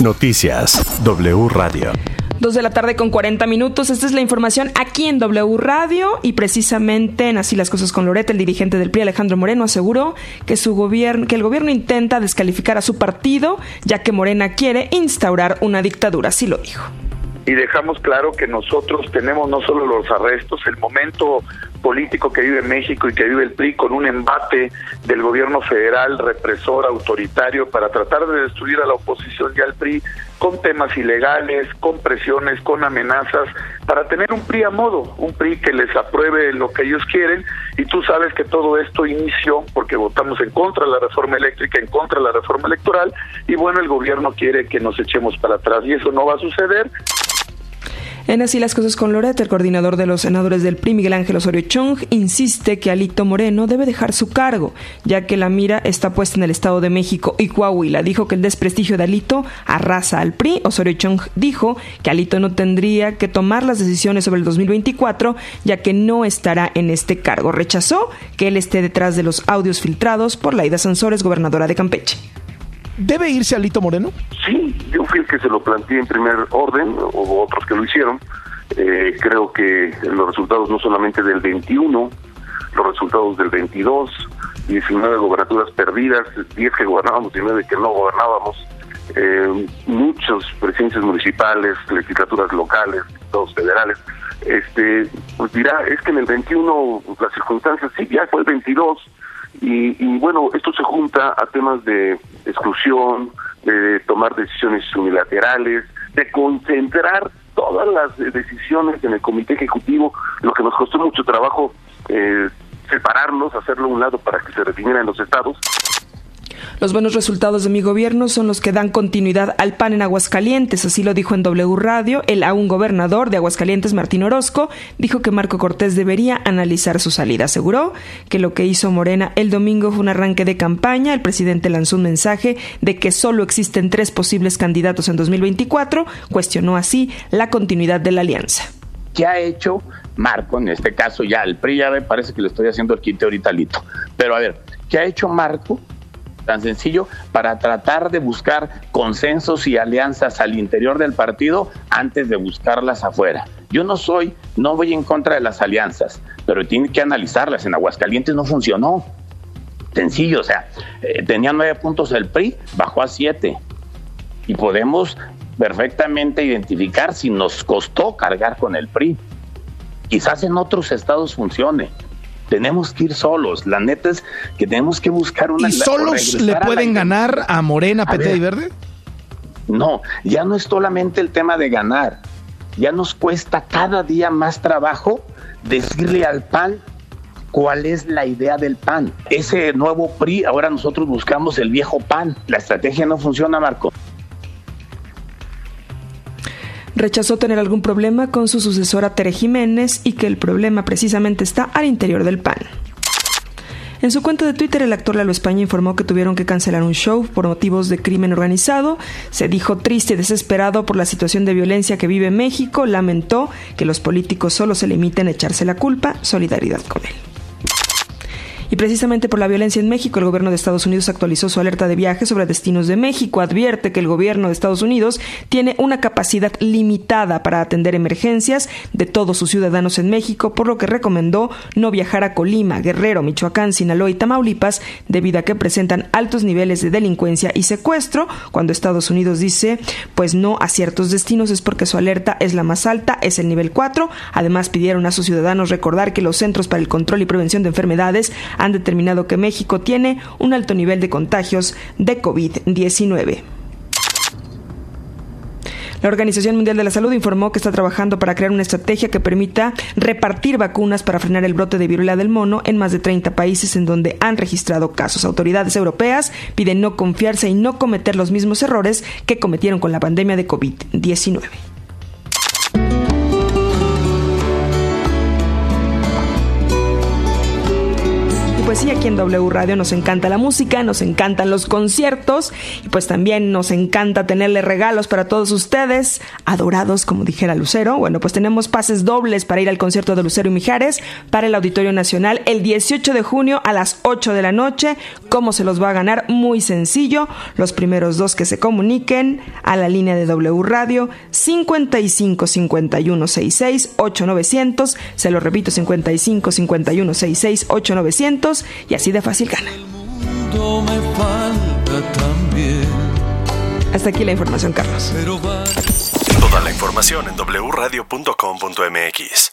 Noticias W Radio. Dos de la tarde con 40 minutos. Esta es la información aquí en W Radio y precisamente en Así las cosas con Loreta, el dirigente del PRI, Alejandro Moreno, aseguró que su gobierno, que el gobierno intenta descalificar a su partido, ya que Morena quiere instaurar una dictadura. Así lo dijo y dejamos claro que nosotros tenemos no solo los arrestos, el momento político que vive México y que vive el PRI con un embate del gobierno federal represor, autoritario, para tratar de destruir a la oposición y al PRI con temas ilegales, con presiones, con amenazas, para tener un PRI a modo, un PRI que les apruebe lo que ellos quieren. Y tú sabes que todo esto inició porque votamos en contra de la reforma eléctrica, en contra de la reforma electoral, y bueno, el gobierno quiere que nos echemos para atrás y eso no va a suceder. En Así las cosas con Loret, el coordinador de los senadores del PRI, Miguel Ángel Osorio Chong, insiste que Alito Moreno debe dejar su cargo, ya que la mira está puesta en el Estado de México y Coahuila. Dijo que el desprestigio de Alito arrasa al PRI. Osorio Chong dijo que Alito no tendría que tomar las decisiones sobre el 2024, ya que no estará en este cargo. Rechazó que él esté detrás de los audios filtrados por Laida Sansores, gobernadora de Campeche. ¿Debe irse Alito Moreno? Sí, yo fui el que se lo planteé en primer orden, o otros que lo hicieron. Eh, creo que los resultados no solamente del 21, los resultados del 22, 19 gobernaturas perdidas, 10 que gobernábamos, 19 que no gobernábamos, eh, muchos presidencias municipales, legislaturas locales, todos federales, este, pues dirá, es que en el 21 las circunstancias, sí, ya fue el 22, y, bueno, esto se junta a temas de exclusión, de tomar decisiones unilaterales, de concentrar todas las decisiones en el comité ejecutivo, lo que nos costó mucho trabajo eh, separarlos, hacerlo a un lado para que se definieran los estados. Los buenos resultados de mi gobierno son los que dan continuidad al PAN en Aguascalientes, así lo dijo en W Radio el aún gobernador de Aguascalientes, Martín Orozco, dijo que Marco Cortés debería analizar su salida. Aseguró que lo que hizo Morena el domingo fue un arranque de campaña. El presidente lanzó un mensaje de que solo existen tres posibles candidatos en 2024, cuestionó así la continuidad de la alianza. ¿Qué ha hecho Marco? En este caso ya el PRI ya me parece que le estoy haciendo el quite ahorita lito. Pero a ver, ¿qué ha hecho Marco tan sencillo para tratar de buscar consensos y alianzas al interior del partido antes de buscarlas afuera. Yo no soy, no voy en contra de las alianzas, pero tiene que analizarlas. En Aguascalientes no funcionó. Sencillo, o sea, eh, tenía nueve puntos el PRI, bajó a siete. Y podemos perfectamente identificar si nos costó cargar con el PRI. Quizás en otros estados funcione, tenemos que ir solos. La neta es que tenemos que buscar una. ¿Y solos le pueden ganar a Morena, PT y Verde? No, ya no es solamente el tema de ganar. Ya nos cuesta cada día más trabajo decirle al PAN cuál es la idea del PAN. Ese nuevo PRI, ahora nosotros buscamos el viejo PAN. La estrategia no funciona, Marco. Rechazó tener algún problema con su sucesora Tere Jiménez y que el problema precisamente está al interior del PAN. En su cuenta de Twitter, el actor Lalo España informó que tuvieron que cancelar un show por motivos de crimen organizado. Se dijo triste y desesperado por la situación de violencia que vive México. Lamentó que los políticos solo se limiten a echarse la culpa. Solidaridad con él. Y precisamente por la violencia en México, el gobierno de Estados Unidos actualizó su alerta de viaje sobre destinos de México. Advierte que el gobierno de Estados Unidos tiene una capacidad limitada para atender emergencias de todos sus ciudadanos en México, por lo que recomendó no viajar a Colima, Guerrero, Michoacán, Sinaloa y Tamaulipas, debido a que presentan altos niveles de delincuencia y secuestro. Cuando Estados Unidos dice, pues no a ciertos destinos es porque su alerta es la más alta, es el nivel 4. Además, pidieron a sus ciudadanos recordar que los Centros para el Control y Prevención de Enfermedades han determinado que México tiene un alto nivel de contagios de COVID-19. La Organización Mundial de la Salud informó que está trabajando para crear una estrategia que permita repartir vacunas para frenar el brote de viruela del mono en más de 30 países en donde han registrado casos. Autoridades europeas piden no confiarse y no cometer los mismos errores que cometieron con la pandemia de COVID-19. Pues sí, aquí en W Radio nos encanta la música, nos encantan los conciertos y pues también nos encanta tenerle regalos para todos ustedes, adorados como dijera Lucero. Bueno, pues tenemos pases dobles para ir al concierto de Lucero y Mijares para el Auditorio Nacional el 18 de junio a las 8 de la noche. ¿Cómo se los va a ganar? Muy sencillo. Los primeros dos que se comuniquen a la línea de W Radio 55 51 66 8900. Se lo repito, 55 51 66 8900 y así de fácil gana. Hasta aquí la información, Carlos. Toda la información en wradio.com.mx.